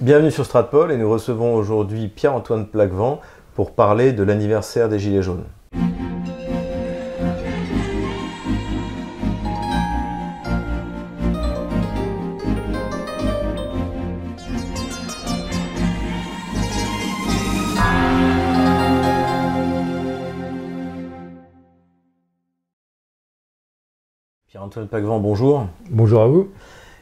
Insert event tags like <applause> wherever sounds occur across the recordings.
Bienvenue sur Stratpol et nous recevons aujourd'hui Pierre-Antoine Plaquevent pour parler de l'anniversaire des Gilets jaunes. Pierre-Antoine Plaquevent, bonjour. Bonjour à vous.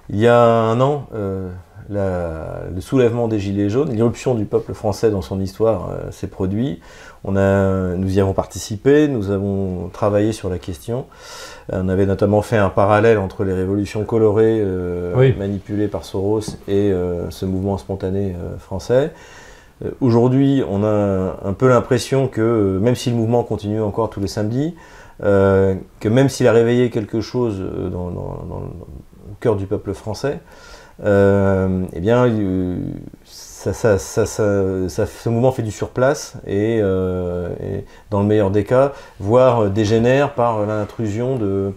Il y a un an, euh, le soulèvement des Gilets jaunes, l'irruption du peuple français dans son histoire euh, s'est produit. On a, nous y avons participé, nous avons travaillé sur la question. Euh, on avait notamment fait un parallèle entre les révolutions colorées manipulées par Soros et ce mouvement spontané français. Aujourd'hui, on a un peu l'impression que, même si le mouvement continue encore tous les samedis, que même s'il a réveillé quelque chose dans, dans, au cœur du peuple français, euh, eh bien, euh, ça, ça, ça, ce mouvement fait du surplace et, euh, et, dans le meilleur des cas, voire dégénère par l'intrusion de,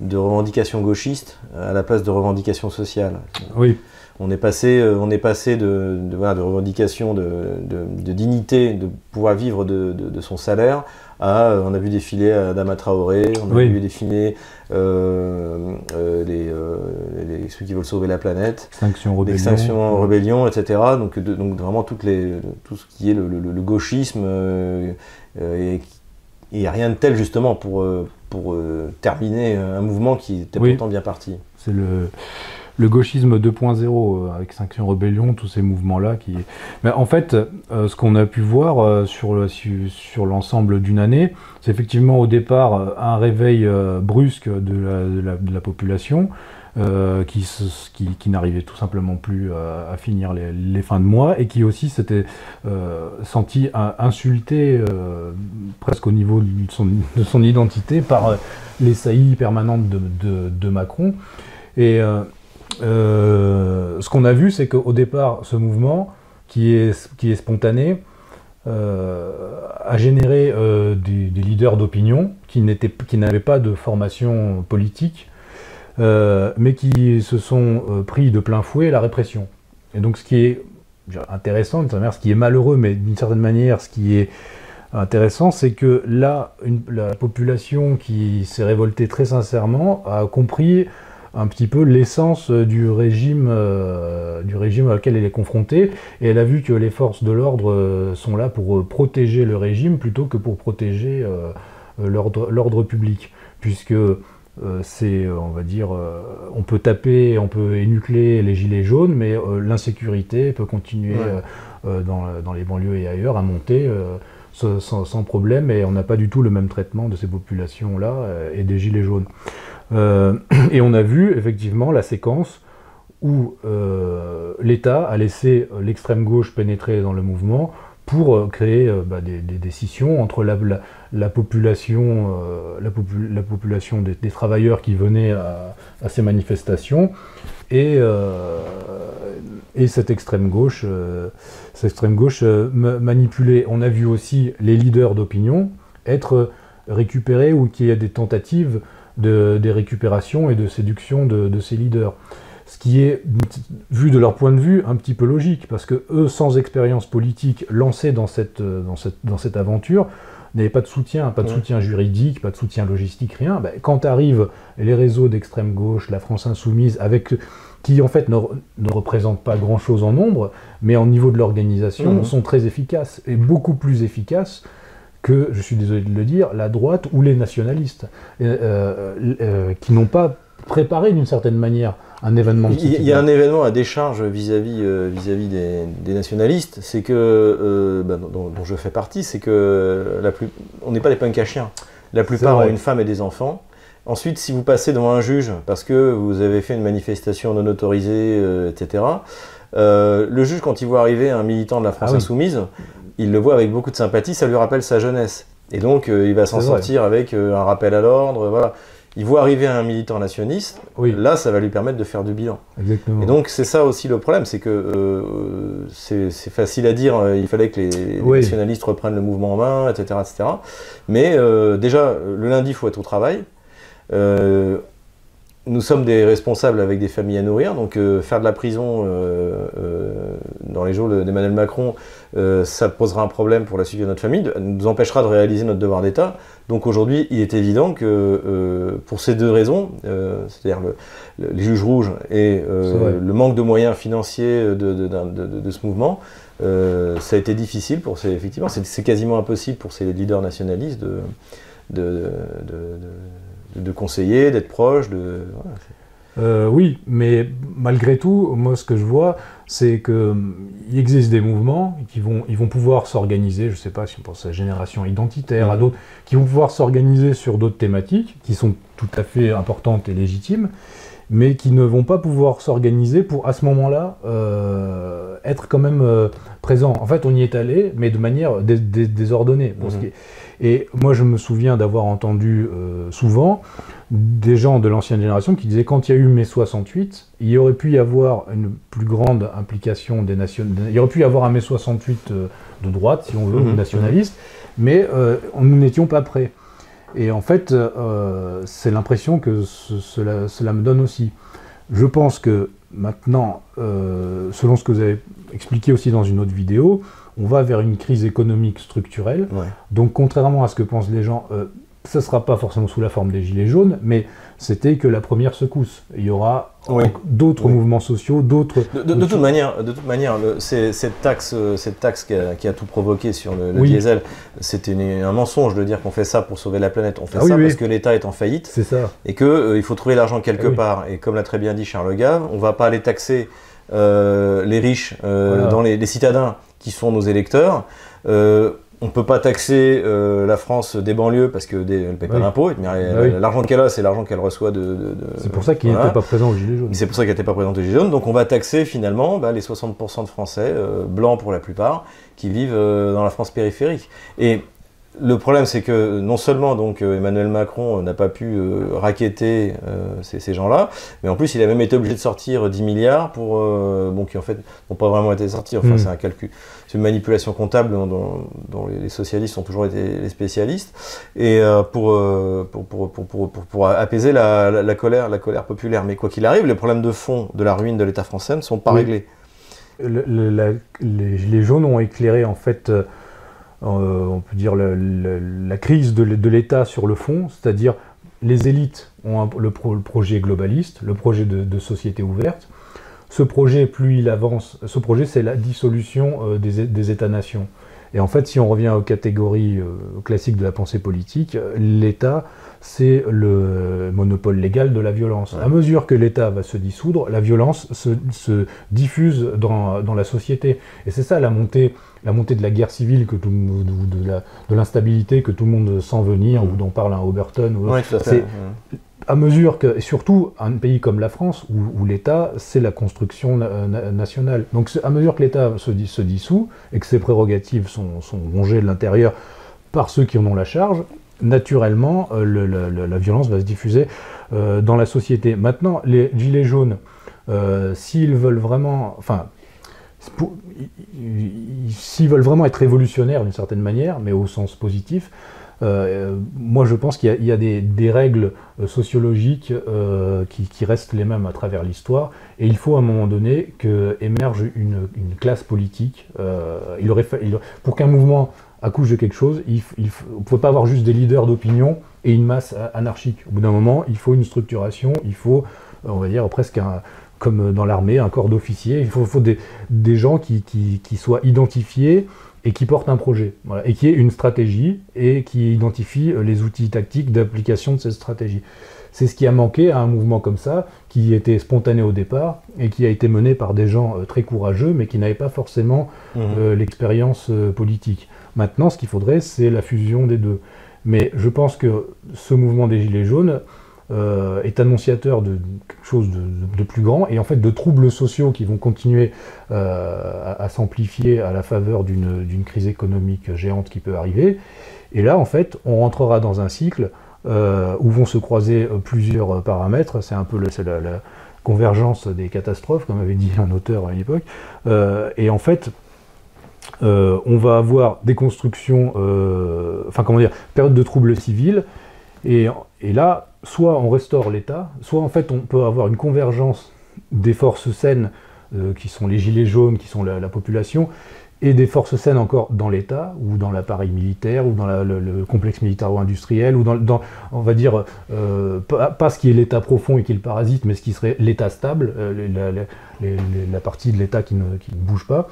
de, revendications gauchistes à la place de revendications sociales. Oui. On est passé, on est passé de, de, voilà, de revendications de, de, dignité, de pouvoir vivre de, son salaire, à, on a vu défiler Adama Traoré, on a vu défiler euh, euh, les, ceux qui veulent sauver la planète, Extinction Rébellion, Extinction, Rébellion etc. Donc, donc vraiment toutes les, tout ce qui est le, gauchisme euh, et il n'y a rien de tel justement pour, pour terminer un mouvement qui était pourtant bien parti. C'est le, le gauchisme 2.0 avec Extinction Rébellion, tous ces mouvements-là. Qui... Mais en fait, ce qu'on a pu voir sur, sur l'ensemble d'une année, c'est effectivement au départ euh, un réveil euh, brusque de la, population euh, qui, n'arrivait tout simplement plus à, finir les, fins de mois et qui aussi s'était senti insulté presque au niveau de son, de son identité par les saillies permanentes de, de Macron. Et ce qu'on a vu, c'est qu'au départ, ce mouvement, qui est, qui est spontané, euh, a généré euh, des, leaders d'opinion qui n'avaient pas de formation politique, euh, mais qui se sont pris de plein fouet la répression. Et donc ce qui est intéressant, ce qui est malheureux, mais d'une certaine manière, ce qui est intéressant, c'est que là, la population qui s'est révoltée très sincèrement a compris un petit peu l'essence du régime, euh, du régime auquel elle est confrontée, et elle a vu que les forces de l'ordre euh, sont là pour euh, protéger le régime plutôt que pour protéger l'ordre public, puisque c'est, on va dire, on peut taper, on peut énucler les gilets jaunes, mais l'insécurité peut continuer dans, les banlieues et ailleurs à monter. Sans, sans, problème et on n'a pas du tout le même traitement de ces populations-là et des gilets jaunes. Euh, <clears throat> et on a vu effectivement la séquence où euh, l'État a laissé l'extrême gauche pénétrer dans le mouvement pour euh, créer bah, des, décisions entre la, population, la, population des, travailleurs qui venaient à, ces manifestations et, et cette extrême gauche, cette extrême gauche manipulée. On a vu aussi les leaders d'opinion être récupérés ou qu'il y a des tentatives de, des récupérations et de séduction de, ces leaders. Ce qui est, vu de leur point de vue, un petit peu logique, parce que eux, sans expérience politique, lancés dans cette, dans cette, dans cette aventure, n'avaient pas de soutien, pas de soutien juridique, pas de soutien logistique, rien. Ben, quand arrivent les réseaux d'extrême gauche, la France insoumise, avec qui en fait ne, ne représentent pas grand-chose en nombre, mais en niveau de l'organisation, mmh. sont très efficaces, et beaucoup plus efficaces que, je suis désolé de le dire, la droite ou les nationalistes, euh, euh, euh, qui n'ont pas préparé d'une certaine manière un événement. il, y a un événement à décharge vis-à-vis vis-à-vis des, nationalistes, c'est que bah, dont, je fais partie, c'est que la plus, on n'est pas des punks à chiens. La plupart ont une femme et des enfants. Ensuite, si vous passez devant un juge parce que vous avez fait une manifestation non autorisée, etc., le juge, quand il voit arriver un militant de la France ah insoumise, il le voit avec beaucoup de sympathie, ça lui rappelle sa jeunesse. Et donc, euh, il va s'en sortir avec euh, un rappel à l'ordre. Voilà. Il voit arriver un militant nationaliste, oui. là, ça va lui permettre de faire du bilan. Exactement. Et donc, c'est ça aussi le problème, c'est que euh, c'est facile à dire, il fallait que les, nationalistes reprennent le mouvement en main, etc. etc. Mais déjà, le lundi, il faut être au travail nous sommes des responsables avec des familles à nourrir, donc faire de la prison dans les jours d'Emmanuel Macron, ça posera un problème pour la suite de notre famille, nous empêchera de réaliser notre devoir d'État. Donc aujourd'hui, il est évident que pour ces deux raisons, c'est-à-dire les juges rouges et le manque de moyens financiers de, ce mouvement, ça a été difficile pour ces, effectivement, c'est quasiment impossible pour ces leaders nationalistes de, de, conseiller, d'être proche. De, euh, oui, mais malgré tout, moi ce que je vois, c'est qu'il hum, existe des mouvements qui vont, ils vont pouvoir s'organiser, je ne sais pas si on pense à la génération identitaire, à mmh. d'autres, qui vont pouvoir s'organiser sur d'autres thématiques qui sont tout à fait importantes et légitimes, mais qui ne vont pas pouvoir s'organiser pour, à ce moment-là, euh, être quand même euh, présents. En fait, on y est allé, mais de manière désordonnée. Ce mmh. qui est, et moi, je me souviens d'avoir entendu euh, souvent des gens de l'ancienne génération qui disaient quand il y a eu mai 68, il y aurait pu y avoir une plus grande implication des nations. Il y aurait pu y avoir un mai 68 euh, de droite, si on veut, mhm. nationaliste, mais euh, nous n'étions pas prêts. Et en fait, c'est l'impression que cela, cela, me donne aussi. Je pense que maintenant, selon ce que vous avez expliqué aussi dans une autre vidéo, on va vers une crise économique structurelle. Donc contrairement à ce que pensent les gens, euh, ce ne sera pas forcément sous la forme des gilets jaunes, mais c'était que la première secousse. Il y aura d'autres mouvements sociaux, d'autres... De, toute manière, de toute manière cette taxe, euh, cette taxe qui a, tout provoqué sur le, diesel, c'était un mensonge de dire qu'on fait ça pour sauver la planète. On fait ah ça parce que l'État est en faillite. C'est ça. Et qu'il euh, faut trouver l'argent quelque ah part. Et comme l'a très bien dit Charles Gave, on ne va pas aller taxer les riches dans les, les citadins qui sont nos électeurs. Euh, on ne peut pas taxer euh, la France des banlieues parce qu'elle ne paye pas d'impôts. Bah l'argent qu'elle a, c'est l'argent qu'elle reçoit de. c'est pour ça qu'il n'était pas présent au Gilet jaune. C'est pour ça qu'il n'était pas présent au Gilet jaune. Donc on va taxer finalement bah, les 60% de Français, euh, blancs pour la plupart, qui vivent dans la France périphérique. Et le problème, c'est que non seulement donc euh, Emmanuel Macron euh, n'a pas pu euh, raqueter ces, gens-là, mais en plus il a même été obligé de sortir 10 milliards pour bon qui en fait n'ont pas vraiment été sortis. Enfin, hmm. c'est un calcul, c'est une manipulation comptable dont, les socialistes ont toujours été les spécialistes et pour pour, pour, pour, apaiser la, colère, la colère populaire. Mais quoi qu'il arrive, les problèmes de fond de la ruine de l'État français ne sont pas réglés. les jaunes ont éclairé en fait euh, on peut dire, la, crise de, l'État sur le fond, c'est-à-dire les élites ont le, projet globaliste, le projet de, société ouverte. Ce projet, plus il avance, ce projet, c'est la dissolution euh, des, États-nations. Et en fait, si on revient aux catégories euh, classiques de la pensée politique, l'État, c'est le monopole légal de la violence. À mesure que l'État va se dissoudre, la violence se, diffuse dans, dans, la société. Et c'est ça la montée la montée de la guerre civile, que tout, de l'instabilité que tout le monde sent venir, ou dont parle un Oberton. Oui, tout à mesure que, et surtout un pays comme la France, où, l'État, c'est la construction nationale. Donc à mesure que l'État se, se, dissout et que ses prérogatives sont, sont rongées de l'intérieur par ceux qui en ont la charge, naturellement, euh, la violence va se diffuser euh, dans la société. Maintenant, les gilets jaunes, euh, s'ils veulent vraiment, enfin, s'ils veulent vraiment être révolutionnaires d'une certaine manière, mais au sens positif, moi je pense qu'il y, a des, règles sociologiques qui, restent les mêmes à travers l'histoire, et il faut à un moment donné qu'émerge une, une, classe politique. pour qu'un mouvement accouche de quelque chose, il, il, ne peut pas avoir juste des leaders d'opinion et une masse anarchique. Au bout d'un moment, il faut une structuration, il faut, on va dire, presque comme dans l'armée, un corps d'officiers. Il faut, des, gens qui, soient identifiés et qui portent un projet, et qui aient une stratégie et qui identifient les outils tactiques d'application de cette stratégie. C'est ce qui a manqué à un mouvement comme ça, qui était spontané au départ et qui a été mené par des gens euh, très courageux, mais qui n'avaient pas forcément mmh. euh, l'expérience euh, politique. Maintenant, ce qu'il faudrait, c'est la fusion des deux. Mais je pense que ce mouvement des Gilets jaunes, euh, est annonciateur de quelque chose de, plus grand et en fait de troubles sociaux qui vont continuer euh, à, s'amplifier à la faveur d'une crise économique géante qui peut arriver. Et là, en fait, on rentrera dans un cycle euh, où vont se croiser plusieurs paramètres. C'est un peu la, convergence des catastrophes, comme avait dit un auteur à une époque. et en fait, on va avoir des constructions, enfin comment dire, période de troubles civils. Et là, soit on restaure l'État, soit en fait on peut avoir une convergence des forces saines qui sont les gilets jaunes, qui sont la population, et des forces saines encore dans l'État, ou dans l'appareil militaire, ou dans le, complexe militaro-industriel, ou dans, on va dire, euh, pas, ce qui est l'État profond et qui est le parasite, mais ce qui serait l'État stable, euh, la, partie de l'État qui ne, bouge pas.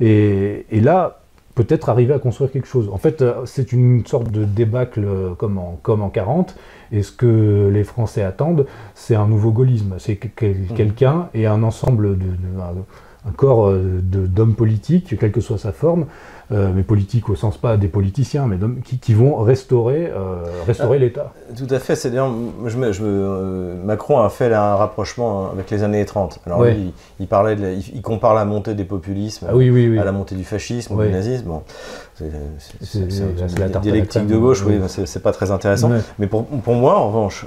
Et, là, peut-être arriver à construire quelque chose. En fait, euh, c'est une sorte de débâcle comme en, comme en 40, et ce que les Français attendent, c'est un nouveau gaullisme. C'est mmh. quelqu'un et un ensemble de un corps euh, d'hommes politiques, quelle que soit sa forme, euh, mais politiques au sens pas des politiciens, mais qui, qui, vont restaurer, euh, restaurer ah, l'État. Tout à fait. C'est dire, je, je, Macron a fait un rapprochement avec les années 30. Alors lui, il, parlait, il, compare la montée des populismes ah oui, à la montée du fascisme, du nazisme. Bon, c'est la dialectique de gauche. Oui, c'est pas très intéressant. Mais pour, pour, moi, en revanche,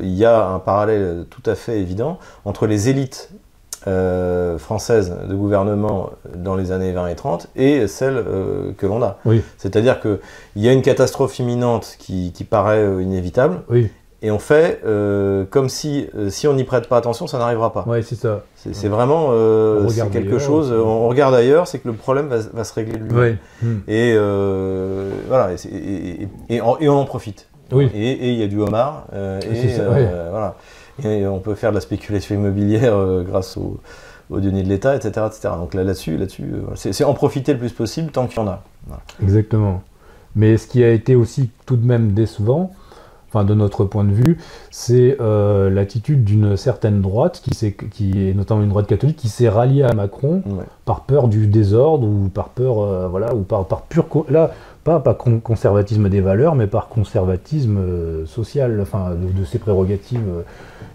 il y a un parallèle tout à fait évident entre les élites euh, française de gouvernement dans les années 20 et 30 et celle euh, que l'on a. C'est-à-dire qu'il y a une catastrophe imminente qui, paraît euh, inévitable. Et on fait comme si, si on n'y prête pas attention, ça n'arrivera pas. Oui, c'est ça. C'est vraiment quelque chose. On regarde ailleurs, c'est que le problème va, se régler lui. Hmm. Et voilà, et, on en profite. Et il y a du homard. et voilà. Et on peut faire de la spéculation immobilière euh, grâce aux, données de l'État, etc., etc. Donc là, là-dessus, là-dessus, euh, c'est en profiter le plus possible tant qu'il y en a. Exactement. Mais ce qui a été aussi tout de même décevant, enfin de notre point de vue, c'est euh, l'attitude d'une certaine droite, qui, est, qui est notamment une droite catholique, qui s'est ralliée à Macron par peur du désordre ou par peur, voilà, ou par, par pure là, pas par conservatisme des valeurs, mais par conservatisme social, enfin de, de ses prérogatives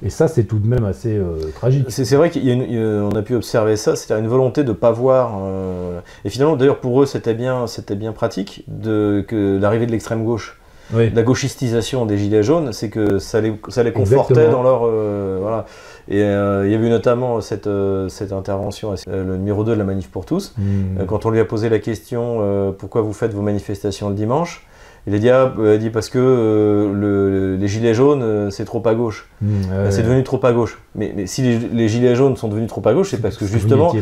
et ça, c'est tout de même assez euh, tragique. C'est vrai qu'on a, a, pu observer ça, c'était une volonté de ne pas voir. Euh, et finalement, d'ailleurs, pour eux, c'était bien, bien pratique de, que l'arrivée de l'extrême gauche. La gauchistisation des Gilets jaunes, c'est que ça les, ça les confortait dans leur. Euh, voilà. Et il y a eu notamment cette, cette intervention, le numéro 2 de la Manif pour tous, hmm. quand on lui a posé la question pourquoi vous faites vos manifestations le dimanche il a dit, ah, euh, dit parce que euh, les gilets jaunes, euh, c'est trop à gauche. Mmh, c'est devenu trop à gauche. Mais, si les, gilets jaunes sont devenus trop à gauche, c'est parce que justement,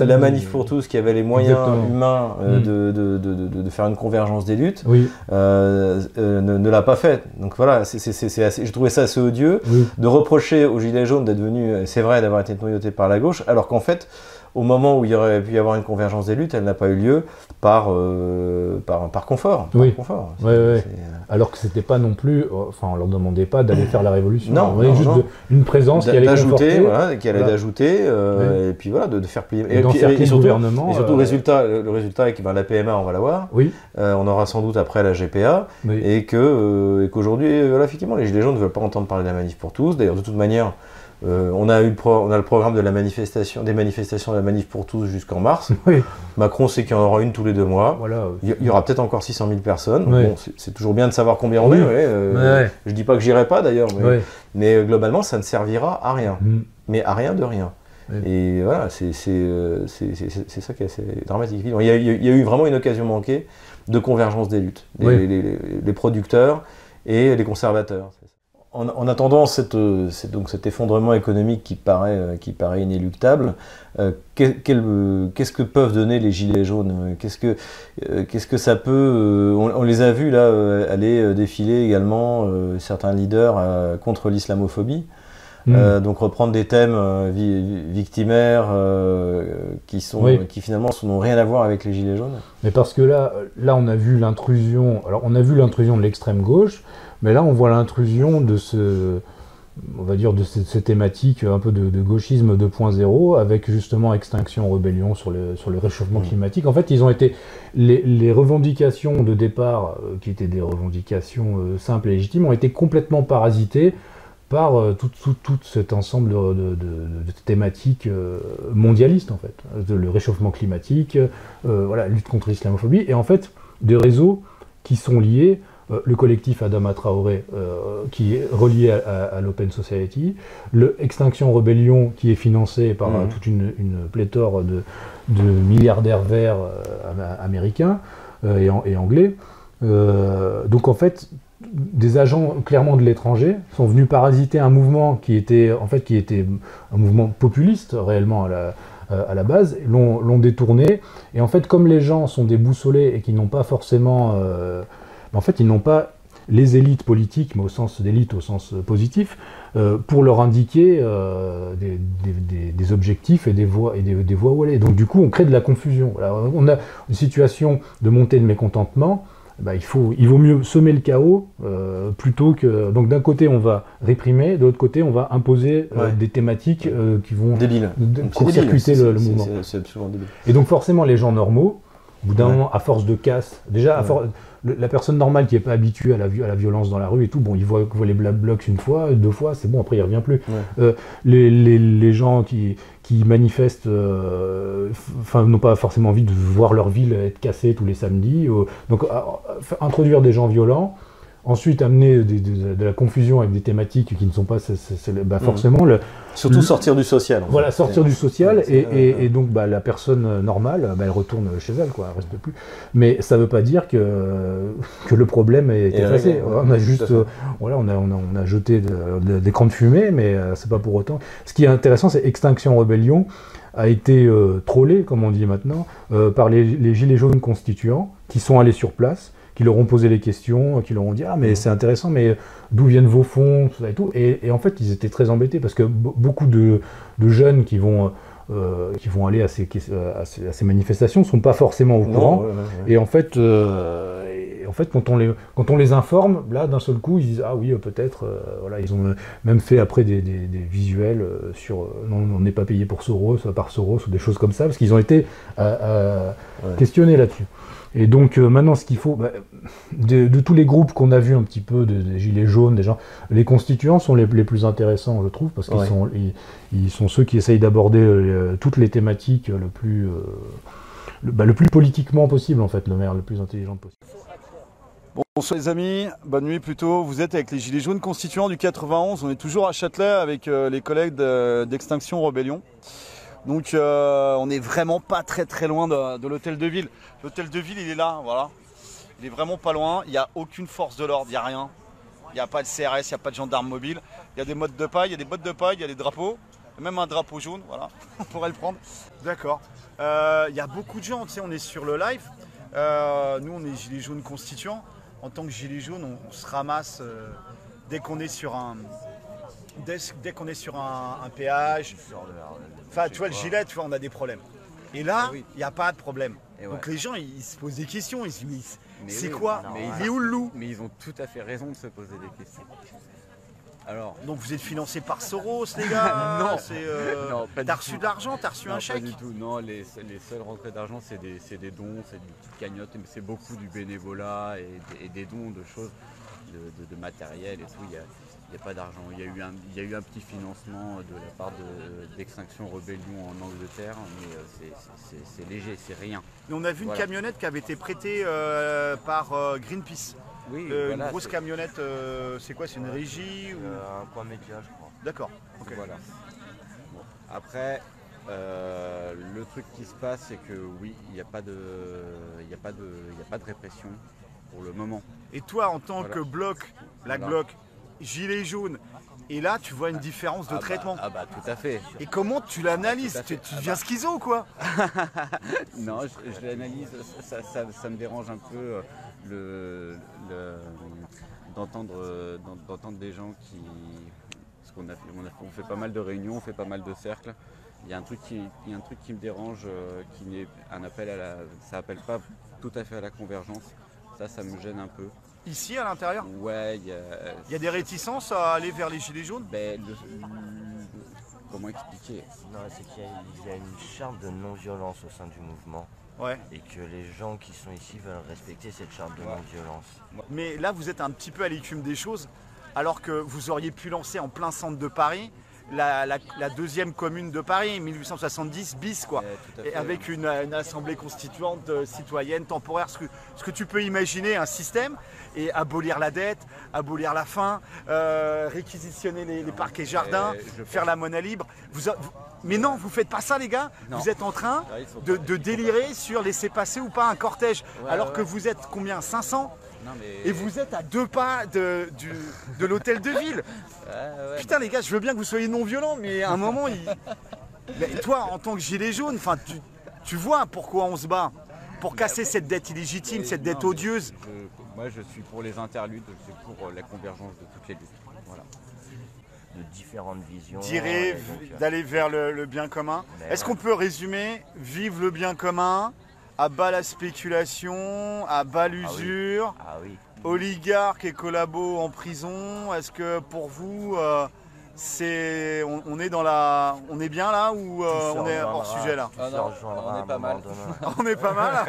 la, manif pour tous, qui avait les moyens humains mmh. de, faire une convergence des luttes, ne, l'a pas fait. Donc voilà, je trouvais ça assez odieux de reprocher aux gilets jaunes d'être venus, c'est vrai, d'avoir été noyautés par la gauche, alors qu'en fait, au moment où il y aurait pu y avoir une convergence des luttes, elle n'a pas eu lieu par, euh, par, par, confort. oui. confort. Euh, Alors que c'était pas non plus, enfin, on leur demandait pas d'aller faire la révolution. Non, on voulait juste une présence qui allait d'ajouter, voilà, qui allait d'ajouter, euh, et puis voilà, de, faire plier. Et, puis, et, surtout, gouvernement, et surtout le résultat, le, résultat est que ben, la PMA, on va l'avoir. Oui. on aura sans doute après la GPA, et que qu'aujourd'hui, voilà, effectivement, les gilets jaunes ne veulent pas entendre parler de la manif pour tous. D'ailleurs, de toute manière. Euh, on, a eu le on a le programme de la manifestation, des manifestations de la manif pour tous jusqu'en mars. <laughs> Macron sait qu'il y en aura une tous les deux mois. Il y, aura peut-être encore 600 000 personnes. c'est toujours bien de savoir combien on est. Euh, je dis pas que j'irai pas d'ailleurs, mais, euh, globalement, ça ne servira à rien. Mm. Mais à rien de rien. Et voilà, c'est ça qui est assez dramatique. Il y, a, eu vraiment une occasion manquée de convergence des luttes, les producteurs et les conservateurs en, attendant euh, donc cet effondrement économique qui paraît, euh, qui paraît inéluctable, euh, qu'est-ce que peuvent donner les gilets jaunes? Qu'est-ce que, qu'est-ce que ça peut on, les a vus là aller défiler également certains leaders contre l'islamophobie. Hmm. donc reprendre des thèmes victimaires qui sont qui finalement n'ont rien à voir avec les gilets jaunes. Mais parce que là, là on a vu l'intrusion. Alors on a vu l'intrusion de l'extrême gauche, mais là, on voit l'intrusion de ce, on va dire, de ces, thématiques un peu de, gauchisme 2.0 avec justement extinction, rébellion sur le, sur le réchauffement mmh. climatique. En fait, ils ont été les, revendications de départ, euh, qui étaient des revendications euh, simples et légitimes, ont été complètement parasitées par euh, tout, tout, cet ensemble de, thématiques mondialistes en fait, le réchauffement climatique, voilà, lutte contre l'islamophobie, et en fait des réseaux qui sont liés le collectif Adama Traoré, euh, qui est relié à, l'Open Society, le Extinction Rebellion, qui est financé par mmh. toute une, pléthore de, milliardaires verts euh, américains et, et, anglais. donc en fait, des agents clairement de l'étranger sont venus parasiter un mouvement qui était en fait qui était un mouvement populiste réellement à la, à la base, l'ont détourné. Et en fait, comme les gens sont déboussolés et qu'ils n'ont pas forcément, en fait, ils n'ont pas les élites politiques, mais au sens d'élite, au sens positif, euh, pour leur indiquer euh, des, objectifs et des voies et des, voies où aller. Donc du coup, on crée de la confusion. on a une situation de montée de mécontentement. Bah, il, faut, il vaut mieux semer le chaos euh, plutôt que. Donc d'un côté, on va réprimer, de l'autre côté, on va imposer des thématiques qui vont court-circuiter le, mouvement. C'est absolument débile. Et donc forcément, les gens normaux, au bout d'un moment, à force de casse, déjà, à force la personne normale qui n'est pas habituée à la, à la, violence dans la rue et tout, bon, il voit, voit les black blocs une fois, deux fois, c'est bon, après il revient plus. Euh, les, les, les, gens qui, qui manifestent, euh, n'ont pas forcément envie de voir leur ville être cassée tous les samedis. donc, introduire des gens violents, Ensuite, amener de, la confusion avec des thématiques qui ne sont pas bah, mmh. forcément. Le, Surtout sortir du social. Voilà, sortir du social, et, donc bah, la personne normale, bah, elle retourne chez elle, quoi, elle reste plus. Mais ça ne veut pas dire que, que le problème est effacé. on a juste, voilà, on a, on a, jeté des crans de fumée, mais euh, c'est pas pour autant. Ce qui est intéressant, c'est Extinction Rebellion a été euh, trollé, comme on dit maintenant, euh, par les, les gilets jaunes constituants qui sont allés sur place qui leur ont posé les questions, qui leur ont dit Ah, mais c'est intéressant, mais d'où viennent vos fonds tout ça et tout. Et, en fait, ils étaient très embêtés parce que beaucoup de, jeunes qui vont. Euh, qui vont aller à ces, à ces, manifestations ne sont pas forcément au courant. Et en fait, euh, en fait quand, on les, quand on les informe, là, d'un seul coup, ils disent Ah oui, peut-être. Euh, voilà, ils ont même fait après des, visuels sur Non, on n'est pas payé pour Soros, par Soros, ou des choses comme ça, parce qu'ils ont été questionnés là-dessus. Et donc euh, maintenant, ce qu'il faut, bah, de, tous les groupes qu'on a vus un petit peu, des Gilets jaunes, des gens, les constituants sont les, plus intéressants, je trouve, parce qu'ils sont, ils, sont ceux qui essayent d'aborder euh, toutes les thématiques le plus, euh, bah, le, plus politiquement possible, en fait, le maire le plus intelligent possible. Bonsoir les amis, bonne nuit plutôt. Vous êtes avec les Gilets jaunes constituants du 91. On est toujours à Châtelet avec les collègues d'Extinction Rebellion. Donc euh, on n'est vraiment pas très très loin de, l'hôtel de ville. L'hôtel de ville il est là, voilà. Il est vraiment pas loin, il n'y a aucune force de l'ordre, il n'y a rien. Il n'y a pas de CRS, il n'y a pas de gendarme mobile. Il y a des modes de paille, il y a des bottes de paille, il y a des drapeaux. Même un drapeau jaune, voilà, <laughs> on pourrait le prendre. D'accord. Euh, il y a beaucoup de gens, tu sais, on est sur le live. Euh, nous on est gilets jaunes constituants. En tant que gilets jaunes, on, se ramasse dès qu'on est sur un, dès, qu'on est sur un, péage. Enfin, tu vois, le gilet, tu vois, on a des problèmes. Et là, il n'y a pas de problème. Donc les gens, ils se posent des questions. Ils se disent, c'est quoi Il est où le loup Mais ils ont tout à fait raison de se poser des questions. Alors, donc vous êtes financé par Soros, les <laughs> gars Non, c'est. Euh... T'as reçu de l'argent T'as reçu un chèque Pas du tout. Non, les, seules rentrées d'argent, c'est des, dons, c'est des petites cagnottes, mais c'est beaucoup du bénévolat et, des dons de choses, de, matériel et tout. Il a. Il, y a eu un, il y a eu un petit financement de la part d'Extinction Rebellion en Angleterre, mais euh, c'est léger, c'est rien. Mais on a vu une camionnette qui avait été prêtée euh, par euh, Greenpeace. Oui, une grosse camionnette, c'est quoi C'est une régie ou... Un point média, je crois. D'accord. Voilà. Après, le truc qui se passe, c'est que oui, il n'y a, pas de, a, pas de, a pas de répression pour le moment. Et toi, en tant que bloc, la bloc, gilet jaune, et là, tu vois une différence de ah bah, traitement. ah bah tout à fait. Et comment tu l'analyses tu, tu, deviens schizo quoi <laughs> Non, je, l'analyse, ça, me dérange un peu euh, le, d'entendre, d'entendre des gens qui... Parce qu'on a, on, fait pas mal de réunions, on fait pas mal de cercles. Il y a un truc qui, il y a un truc qui me dérange, euh, qui n'est un appel à la... Ça appelle pas tout à fait à la convergence. Ça, ça me gêne un peu. Ici, à l'intérieur Ouais, il y a... Il y a des réticences à aller vers les Gilets jaunes ben, Comment expliquer? Non, c'est qu'il y, a une charte de non-violence au sein du mouvement. Ouais. Et que les gens qui sont ici veulent respecter cette charte de non-violence. Mais là, vous êtes un petit peu à l'écume des choses, alors que vous auriez pu lancer en plein centre de Paris la, deuxième commune de Paris, 1870 bis, quoi, avec une, assemblée constituante euh, citoyenne temporaire, ce que, ce que, tu peux imaginer, un système, et abolir la dette, abolir la faim, euh, réquisitionner les, parcs et jardins, faire la monnaie libre. Vous, mais non, vous faites pas ça, les gars. Vous êtes en train de, délirer sur laisser passer ou pas un cortège, alors que vous êtes combien? 500 Non, mais... Et vous êtes à deux pas de, du- de l'hôtel de ville. <laughs> Ouais, ouais, Putain les gars, je veux bien que vous soyez non violents, mais à un moment, il... Mais toi, en tant que gilet jaune, enfin, tu, tu vois pourquoi on se bat Pour casser cette dette illégitime, Mais cette dette odieuse. je- moi, je suis pour les interludes, c'est pour euh, la convergence de toutes les luttes. Voilà. De différentes visions. Tirer, d'aller vers le, le bien commun. Est-ce ouais. qu'on peut résumer Vive le bien commun, à bas la spéculation, à bas l'usure, Ah oui. oligarques et collabos en prison. Est-ce que pour vous, euh, c'est, on, on est dans la, on est bien là ou euh, on est hors sujet là Ah non, <laughs> on est pas mal. On est pas mal.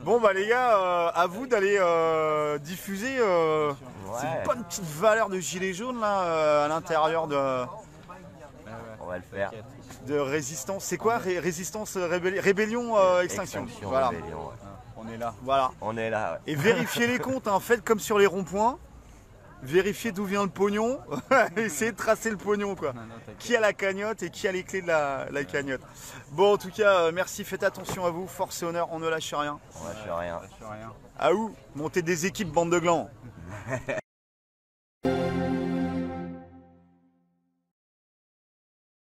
bon bah les gars, euh, à vous d'aller euh, diffuser euh, ces Ouais, bonnes petites valeurs de gilets jaunes là euh, à l'intérieur de, on va le faire. De résistance. C'est quoi Ré- Résistance, euh, rébelli- rébellion, euh, extinction. voilà. rébellion, ouais. On est là. voilà. On est là. ouais. Et vérifiez les comptes, hein. faites comme sur les ronds-points. Vérifiez d'où vient le pognon. <laughs> Essayez de tracer le pognon quoi. Non, non, t'inquiète. Qui a la cagnotte et qui a les clés de la, la cagnotte. Bon en tout cas, euh, merci, faites attention à vous, force et honneur, on ne lâche rien. On lâche rien. Fais rien. À où Montez des équipes, bande de glands. <laughs>